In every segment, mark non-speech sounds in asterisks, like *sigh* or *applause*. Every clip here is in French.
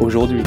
aujourd'hui.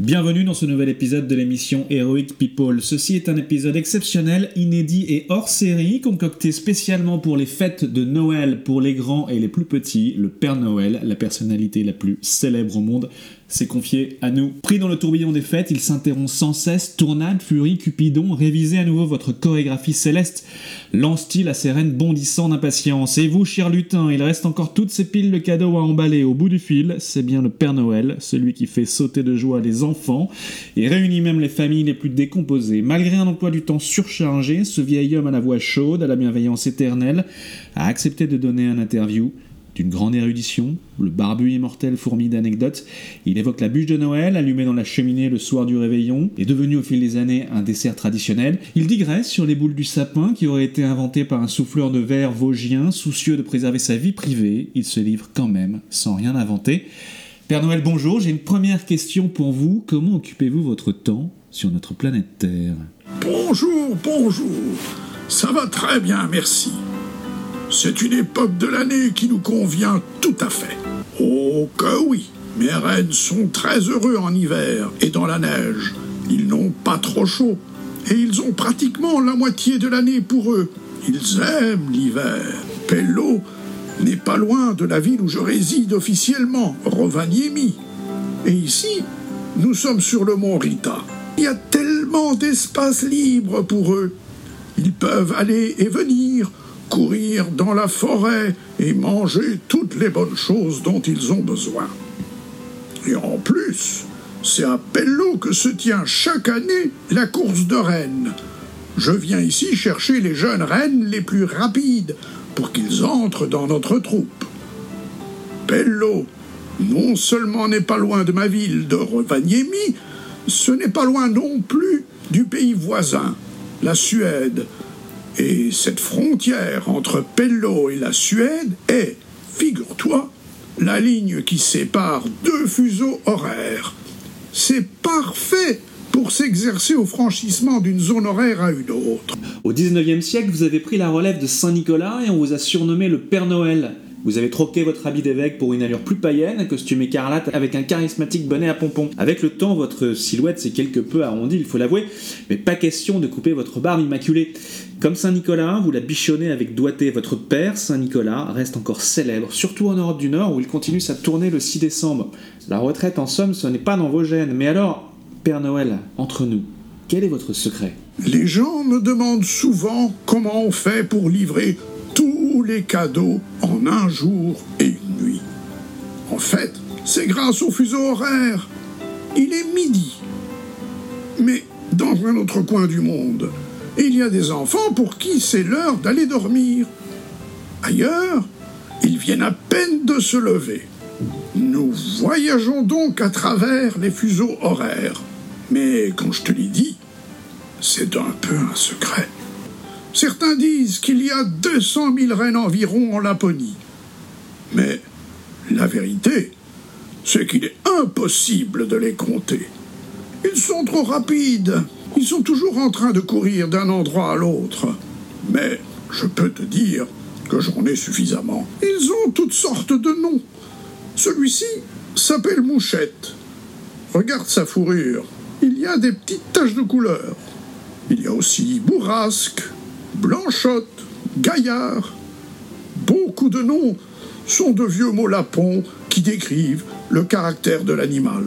Bienvenue dans ce nouvel épisode de l'émission Heroic People. Ceci est un épisode exceptionnel, inédit et hors série, concocté spécialement pour les fêtes de Noël pour les grands et les plus petits. Le Père Noël, la personnalité la plus célèbre au monde, s'est confié à nous. Pris dans le tourbillon des fêtes, il s'interrompt sans cesse, tournade, furie, cupidon, révisez à nouveau votre chorégraphie céleste, lance-t-il à ses reines bondissant d'impatience. Et vous, cher lutin, il reste encore toutes ces piles de cadeaux à emballer au bout du fil, c'est bien le Père Noël, celui qui fait sauter de joie les enfants et réunit même les familles les plus décomposées. Malgré un emploi du temps surchargé, ce vieil homme à la voix chaude, à la bienveillance éternelle, a accepté de donner un interview d'une grande érudition, le barbu immortel fourmi d'anecdotes. Il évoque la bûche de Noël, allumée dans la cheminée le soir du réveillon, et devenue au fil des années un dessert traditionnel. Il digresse sur les boules du sapin qui auraient été inventées par un souffleur de verre vosgien, soucieux de préserver sa vie privée. Il se livre quand même, sans rien inventer. Père Noël, bonjour, j'ai une première question pour vous. Comment occupez-vous votre temps sur notre planète Terre? Bonjour, bonjour. Ça va très bien, merci. C'est une époque de l'année qui nous convient tout à fait. Oh que oui, mes reines sont très heureux en hiver et dans la neige. Ils n'ont pas trop chaud et ils ont pratiquement la moitié de l'année pour eux. Ils aiment l'hiver. Pello n'est pas loin de la ville où je réside officiellement, Rovaniemi. Et ici, nous sommes sur le mont Rita. Il y a tellement d'espace libre pour eux. Ils peuvent aller et venir, courir dans la forêt et manger toutes les bonnes choses dont ils ont besoin. Et en plus, c'est à Pello que se tient chaque année la course de rennes. Je viens ici chercher les jeunes rennes les plus rapides pour qu'ils entrent dans notre troupe. Pello, non seulement n'est pas loin de ma ville de Rovaniemi, ce n'est pas loin non plus du pays voisin, la Suède, et cette frontière entre Pello et la Suède est, figure-toi, la ligne qui sépare deux fuseaux horaires. C'est parfait pour s'exercer au franchissement d'une zone horaire à une autre. Au 19e siècle, vous avez pris la relève de Saint-Nicolas et on vous a surnommé le Père Noël. Vous avez troqué votre habit d'évêque pour une allure plus païenne, un costume écarlate avec un charismatique bonnet à pompons. Avec le temps, votre silhouette s'est quelque peu arrondie, il faut l'avouer, mais pas question de couper votre barbe immaculée. Comme Saint-Nicolas, vous la bichonnez avec doigté. Votre père, Saint-Nicolas, reste encore célèbre, surtout en Europe du Nord où il continue sa tournée le 6 décembre. La retraite, en somme, ce n'est pas dans vos gènes. Mais alors, Père Noël, entre nous, quel est votre secret? Les gens me demandent souvent comment on fait pour livrer les cadeaux en un jour et une nuit. En fait, c'est grâce au fuseau horaire. Il est midi. Mais dans un autre coin du monde, il y a des enfants pour qui c'est l'heure d'aller dormir. Ailleurs, ils viennent à peine de se lever. Nous voyageons donc à travers les fuseaux horaires. Mais quand je te l'ai dit, c'est un peu un secret. Certains disent qu'il y a 200 000 reines environ en Laponie. Mais la vérité, c'est qu'il est impossible de les compter. Ils sont trop rapides. Ils sont toujours en train de courir d'un endroit à l'autre. Mais je peux te dire que j'en ai suffisamment. Ils ont toutes sortes de noms. Celui-ci s'appelle Mouchette. Regarde sa fourrure. Il y a des petites taches de couleur. Il y a aussi Bourrasque, Blanchotte, Gaillard. Beaucoup de noms sont de vieux mots lapons qui décrivent le caractère de l'animal.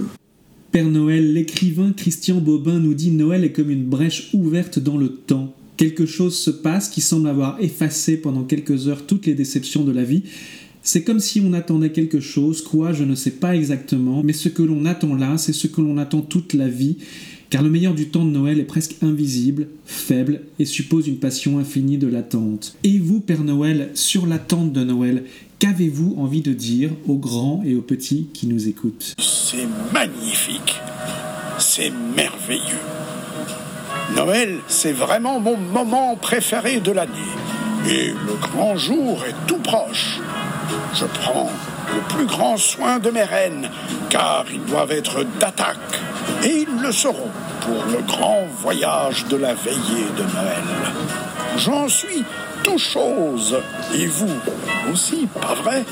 Père Noël, l'écrivain Christian Bobin nous dit Noël est comme une brèche ouverte dans le temps. Quelque chose se passe qui semble avoir effacé pendant quelques heures toutes les déceptions de la vie. C'est comme si on attendait quelque chose, quoi, je ne sais pas exactement, mais ce que l'on attend là, c'est ce que l'on attend toute la vie, car le meilleur du temps de Noël est presque invisible, faible, et suppose une passion infinie de l'attente. Et vous, Père Noël, sur l'attente de Noël, Qu'avez-vous envie de dire aux grands et aux petits qui nous écoutent? C'est magnifique. C'est merveilleux. Noël, c'est vraiment mon moment préféré de l'année. Et le grand jour est tout proche. Je prends le plus grand soin de mes reines, car ils doivent être d'attaque. Et ils le seront pour le grand voyage de la veillée de Noël. J'en suis tout chose. Et vous aussi, pas vrai?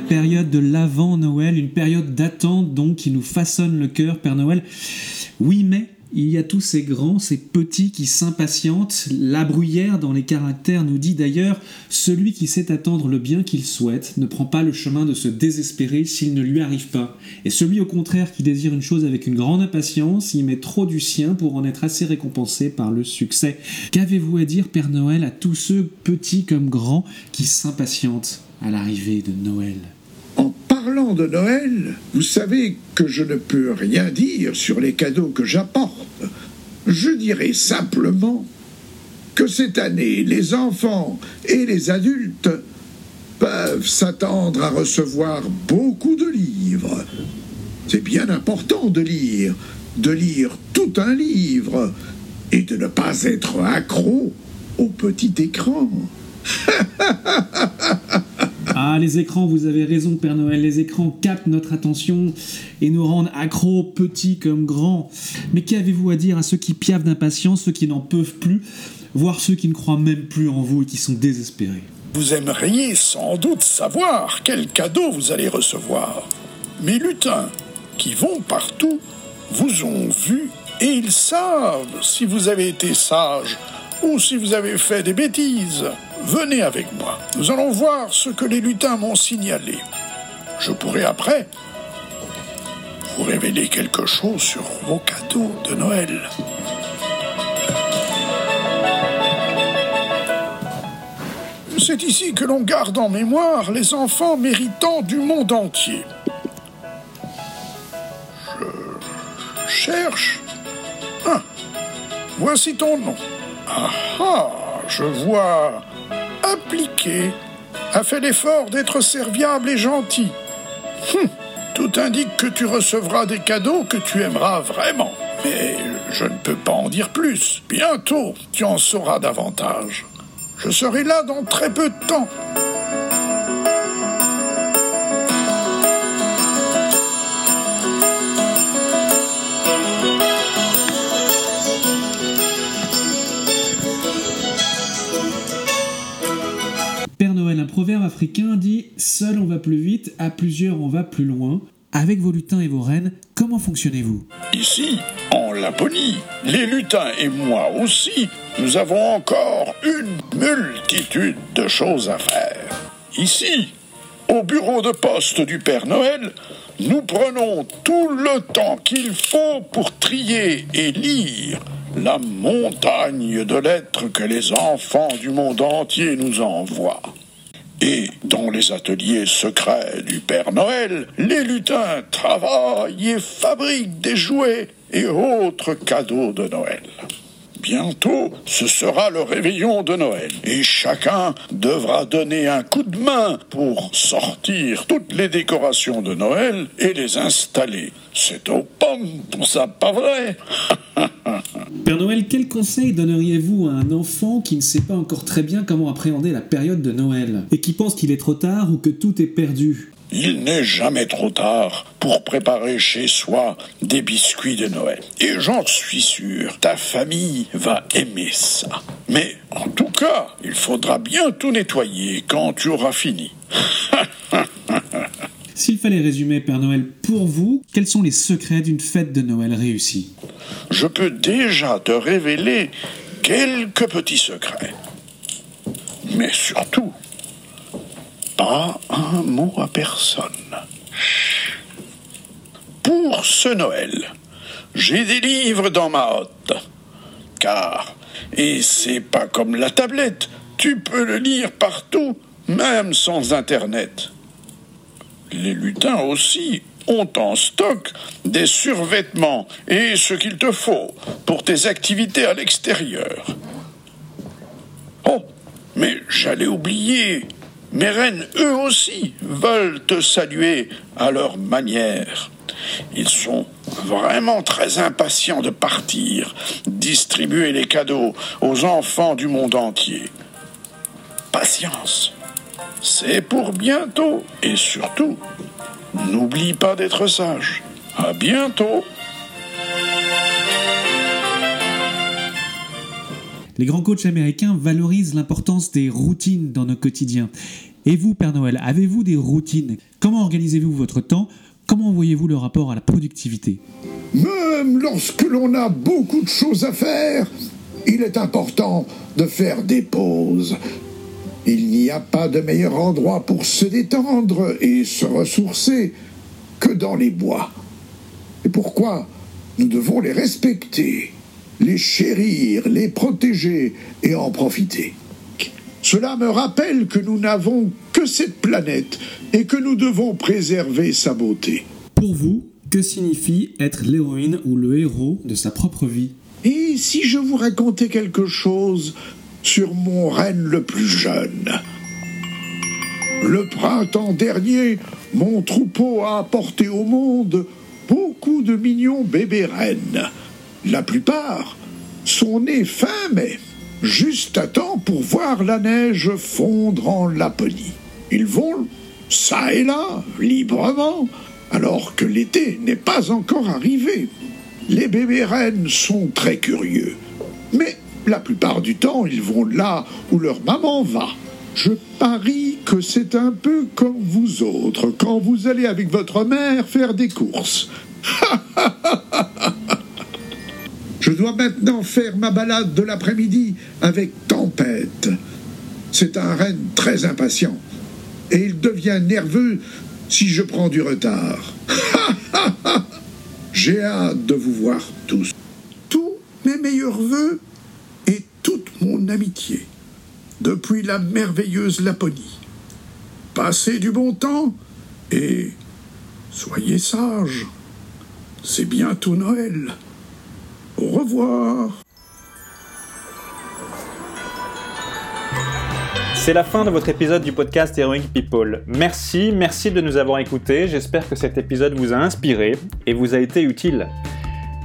Période de l'avant-Noël, une période d'attente donc qui nous façonne le cœur, Père Noël. Oui, mais il y a tous ces grands, ces petits qui s'impatientent. La bruyère dans les caractères nous dit d'ailleurs Celui qui sait attendre le bien qu'il souhaite ne prend pas le chemin de se désespérer s'il ne lui arrive pas. Et celui au contraire qui désire une chose avec une grande impatience y met trop du sien pour en être assez récompensé par le succès. Qu'avez-vous à dire, Père Noël, à tous ceux, petits comme grands, qui s'impatientent? À l'arrivée de Noël En parlant de Noël, vous savez que je ne peux rien dire sur les cadeaux que j'apporte. Je dirais simplement que cette année, les enfants et les adultes peuvent s'attendre à recevoir beaucoup de livres. C'est bien important de lire, de lire tout un livre et de ne pas être accro au petit écran. *laughs* Ah, les écrans, vous avez raison, Père Noël. Les écrans captent notre attention et nous rendent accros, petits comme grands. Mais qu'avez-vous à dire à ceux qui piavent d'impatience, ceux qui n'en peuvent plus, voire ceux qui ne croient même plus en vous et qui sont désespérés? Vous aimeriez sans doute savoir quel cadeau vous allez recevoir. Mes lutins, qui vont partout, vous ont vu et ils savent si vous avez été sage ou si vous avez fait des bêtises. Venez avec moi. Nous allons voir ce que les lutins m'ont signalé. Je pourrai après vous révéler quelque chose sur vos cadeaux de Noël. C'est ici que l'on garde en mémoire les enfants méritants du monde entier. Je cherche. Ah, voici ton nom. Ah ah, je vois. Appliqué, a fait l'effort d'être serviable et gentil. Hum, tout indique que tu recevras des cadeaux que tu aimeras vraiment. Mais je ne peux pas en dire plus. Bientôt, tu en sauras davantage. Je serai là dans très peu de temps. Africain dit Seul on va plus vite, à plusieurs on va plus loin. Avec vos lutins et vos reines, comment fonctionnez-vous? Ici, en Laponie, les lutins et moi aussi, nous avons encore une multitude de choses à faire. Ici, au bureau de poste du Père Noël, nous prenons tout le temps qu'il faut pour trier et lire la montagne de lettres que les enfants du monde entier nous envoient. Et dans les ateliers secrets du Père Noël, les lutins travaillent et fabriquent des jouets et autres cadeaux de Noël. Bientôt, ce sera le réveillon de Noël. Et chacun devra donner un coup de main pour sortir toutes les décorations de Noël et les installer. C'est aux pommes pour ça, pas vrai? *laughs* Père Noël, quel conseil donneriez-vous à un enfant qui ne sait pas encore très bien comment appréhender la période de Noël et qui pense qu'il est trop tard ou que tout est perdu? Il n'est jamais trop tard pour préparer chez soi des biscuits de Noël. Et j'en suis sûr, ta famille va aimer ça. Mais en tout cas, il faudra bien tout nettoyer quand tu auras fini. *laughs* S'il fallait résumer Père Noël pour vous, quels sont les secrets d'une fête de Noël réussie? Je peux déjà te révéler quelques petits secrets. Mais surtout, pas un mot à personne. Pour ce Noël, j'ai des livres dans ma hotte. Car, et c'est pas comme la tablette, tu peux le lire partout, même sans Internet. Les lutins aussi ont en stock des survêtements et ce qu'il te faut pour tes activités à l'extérieur. Oh, mais j'allais oublier, mes reines, eux aussi, veulent te saluer à leur manière. Ils sont vraiment très impatients de partir, distribuer les cadeaux aux enfants du monde entier. Patience, c'est pour bientôt et surtout, n'oublie pas d'être sage. À bientôt. Les grands coachs américains valorisent l'importance des routines dans nos quotidiens. Et vous, Père Noël, avez-vous des routines? Comment organisez-vous votre temps? Comment voyez-vous le rapport à la productivité? Même lorsque l'on a beaucoup de choses à faire, il est important de faire des pauses. Il n'y a pas de meilleur endroit pour se détendre et se ressourcer que dans les bois. Et pourquoi nous devons les respecter, les chérir, les protéger et en profiter. Cela me rappelle que nous n'avons que cette planète et que nous devons préserver sa beauté. Pour vous, que signifie être l'héroïne ou le héros de sa propre vie? Et si je vous racontais quelque chose sur mon reine le plus jeune? Le printemps dernier, mon troupeau a apporté au monde beaucoup de mignons bébés reines. La plupart sont nés fin mai, juste à temps pour voir la neige fondre en Laponie. Ils vont ça et là, librement, alors que l'été n'est pas encore arrivé. Les bébés reines sont très curieux, mais la plupart du temps, ils vont là où leur maman va. Je parie que c'est un peu comme vous autres quand vous allez avec votre mère faire des courses. Je dois maintenant faire ma balade de l'après-midi avec Tempête. C'est un renne très impatient et il devient nerveux si je prends du retard. *laughs* J'ai hâte de vous voir tous. Tous mes meilleurs voeux et toute mon amitié depuis la merveilleuse Laponie. Passez du bon temps et soyez sages. C'est bientôt Noël. Au revoir. C'est la fin de votre épisode du podcast Heroic People. Merci, merci de nous avoir écoutés. J'espère que cet épisode vous a inspiré et vous a été utile.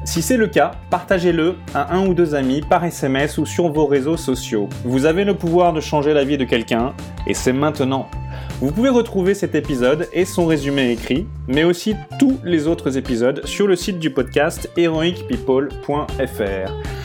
Si c'est le cas, partagez-le à un ou deux amis par SMS ou sur vos réseaux sociaux. Vous avez le pouvoir de changer la vie de quelqu'un et c'est maintenant. Vous pouvez retrouver cet épisode et son résumé écrit, mais aussi tous les autres épisodes sur le site du podcast heroicpeople.fr.